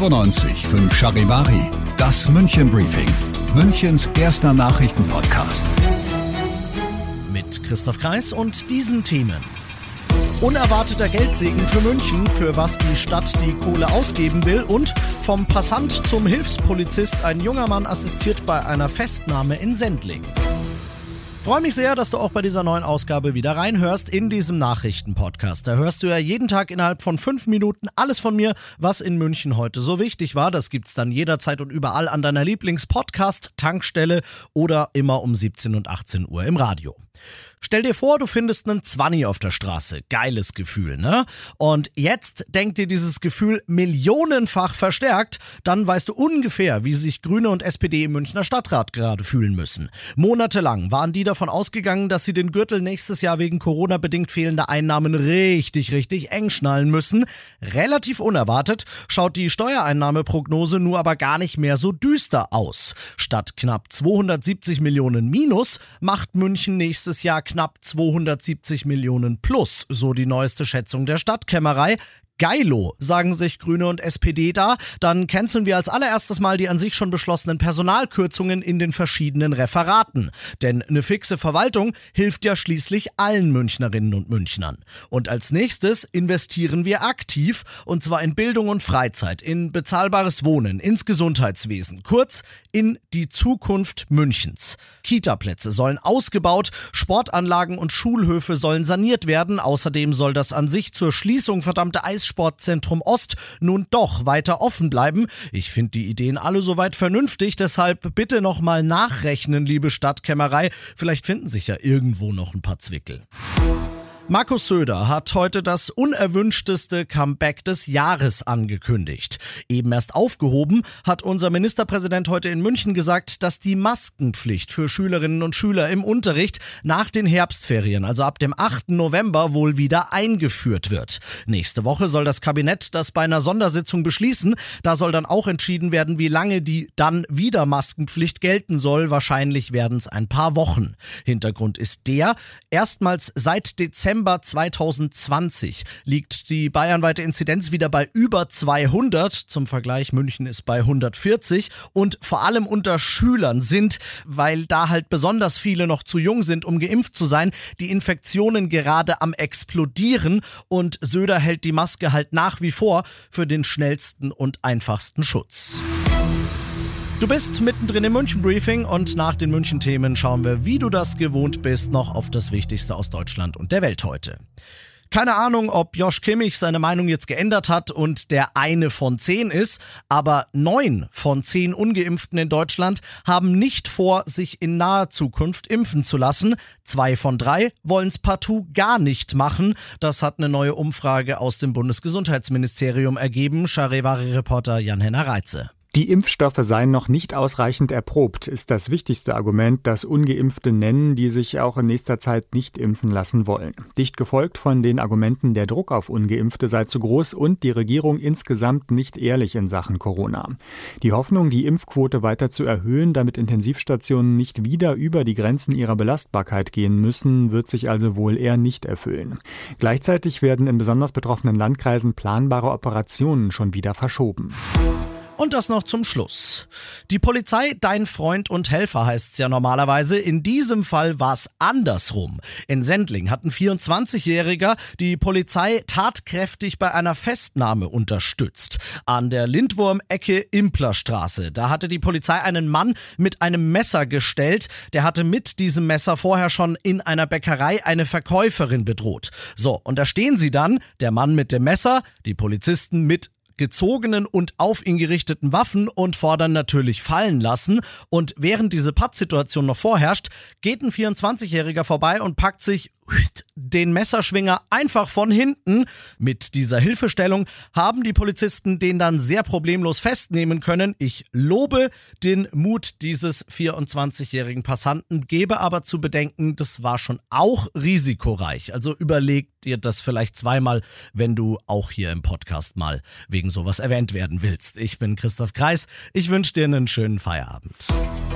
95 5 Charivari, das München Briefing, Münchens erster Nachrichtenpodcast. Mit Christoph Kreis und diesen Themen. Unerwarteter Geldsegen für München, für was die Stadt die Kohle ausgeben will und vom Passant zum Hilfspolizist ein junger Mann assistiert bei einer Festnahme in Sendling. Freue mich sehr, dass du auch bei dieser neuen Ausgabe wieder reinhörst in diesem Nachrichtenpodcast. Da hörst du ja jeden Tag innerhalb von fünf Minuten alles von mir, was in München heute so wichtig war. Das gibt's dann jederzeit und überall an deiner Lieblingspodcast-Tankstelle oder immer um 17 und 18 Uhr im Radio. Stell dir vor, du findest einen Zwanni auf der Straße. Geiles Gefühl, ne? Und jetzt denk dir dieses Gefühl millionenfach verstärkt, dann weißt du ungefähr, wie sich Grüne und SPD im Münchner Stadtrat gerade fühlen müssen. Monatelang waren die davon ausgegangen, dass sie den Gürtel nächstes Jahr wegen Corona bedingt fehlender Einnahmen richtig, richtig eng schnallen müssen. Relativ unerwartet schaut die Steuereinnahmeprognose nur aber gar nicht mehr so düster aus. Statt knapp 270 Millionen Minus macht München nächstes Jahr knapp 270 Millionen plus, so die neueste Schätzung der Stadtkämmerei. Geilo, sagen sich Grüne und SPD da. Dann canceln wir als allererstes mal die an sich schon beschlossenen Personalkürzungen in den verschiedenen Referaten. Denn eine fixe Verwaltung hilft ja schließlich allen Münchnerinnen und Münchnern. Und als nächstes investieren wir aktiv, und zwar in Bildung und Freizeit, in bezahlbares Wohnen, ins Gesundheitswesen, kurz in die Zukunft Münchens. Kitaplätze sollen ausgebaut, Sportanlagen und Schulhöfe sollen saniert werden. Außerdem soll das an sich zur Schließung verdammte Eis Sportzentrum Ost nun doch weiter offen bleiben. Ich finde die Ideen alle soweit vernünftig, deshalb bitte nochmal nachrechnen, liebe Stadtkämmerei. Vielleicht finden sich ja irgendwo noch ein paar Zwickel. Markus Söder hat heute das unerwünschteste Comeback des Jahres angekündigt. Eben erst aufgehoben hat unser Ministerpräsident heute in München gesagt, dass die Maskenpflicht für Schülerinnen und Schüler im Unterricht nach den Herbstferien, also ab dem 8. November, wohl wieder eingeführt wird. Nächste Woche soll das Kabinett das bei einer Sondersitzung beschließen. Da soll dann auch entschieden werden, wie lange die dann wieder Maskenpflicht gelten soll. Wahrscheinlich werden es ein paar Wochen. Hintergrund ist der, erstmals seit Dezember Dezember 2020 liegt die bayernweite Inzidenz wieder bei über 200. Zum Vergleich, München ist bei 140. Und vor allem unter Schülern sind, weil da halt besonders viele noch zu jung sind, um geimpft zu sein, die Infektionen gerade am explodieren. Und Söder hält die Maske halt nach wie vor für den schnellsten und einfachsten Schutz. Du bist mittendrin im München Briefing und nach den München Themen schauen wir, wie du das gewohnt bist, noch auf das Wichtigste aus Deutschland und der Welt heute. Keine Ahnung, ob Josh Kimmich seine Meinung jetzt geändert hat und der eine von zehn ist, aber neun von zehn Ungeimpften in Deutschland haben nicht vor, sich in naher Zukunft impfen zu lassen. Zwei von drei wollen es partout gar nicht machen. Das hat eine neue Umfrage aus dem Bundesgesundheitsministerium ergeben. Charivari-Reporter Jan-Henner Reitze. Die Impfstoffe seien noch nicht ausreichend erprobt, ist das wichtigste Argument, das ungeimpfte nennen, die sich auch in nächster Zeit nicht impfen lassen wollen. Dicht gefolgt von den Argumenten, der Druck auf ungeimpfte sei zu groß und die Regierung insgesamt nicht ehrlich in Sachen Corona. Die Hoffnung, die Impfquote weiter zu erhöhen, damit Intensivstationen nicht wieder über die Grenzen ihrer Belastbarkeit gehen müssen, wird sich also wohl eher nicht erfüllen. Gleichzeitig werden in besonders betroffenen Landkreisen planbare Operationen schon wieder verschoben. Und das noch zum Schluss. Die Polizei, dein Freund und Helfer heißt's ja normalerweise. In diesem Fall war's andersrum. In Sendling hat ein 24-Jähriger die Polizei tatkräftig bei einer Festnahme unterstützt. An der Lindwurm-Ecke Implerstraße. Da hatte die Polizei einen Mann mit einem Messer gestellt. Der hatte mit diesem Messer vorher schon in einer Bäckerei eine Verkäuferin bedroht. So, und da stehen sie dann, der Mann mit dem Messer, die Polizisten mit gezogenen und auf ihn gerichteten Waffen und fordern natürlich fallen lassen. Und während diese Pattsituation noch vorherrscht, geht ein 24-Jähriger vorbei und packt sich den Messerschwinger einfach von hinten. Mit dieser Hilfestellung haben die Polizisten den dann sehr problemlos festnehmen können. Ich lobe den Mut dieses 24-jährigen Passanten, gebe aber zu bedenken, das war schon auch risikoreich. Also überleg dir das vielleicht zweimal, wenn du auch hier im Podcast mal wegen sowas erwähnt werden willst. Ich bin Christoph Kreis. Ich wünsche dir einen schönen Feierabend.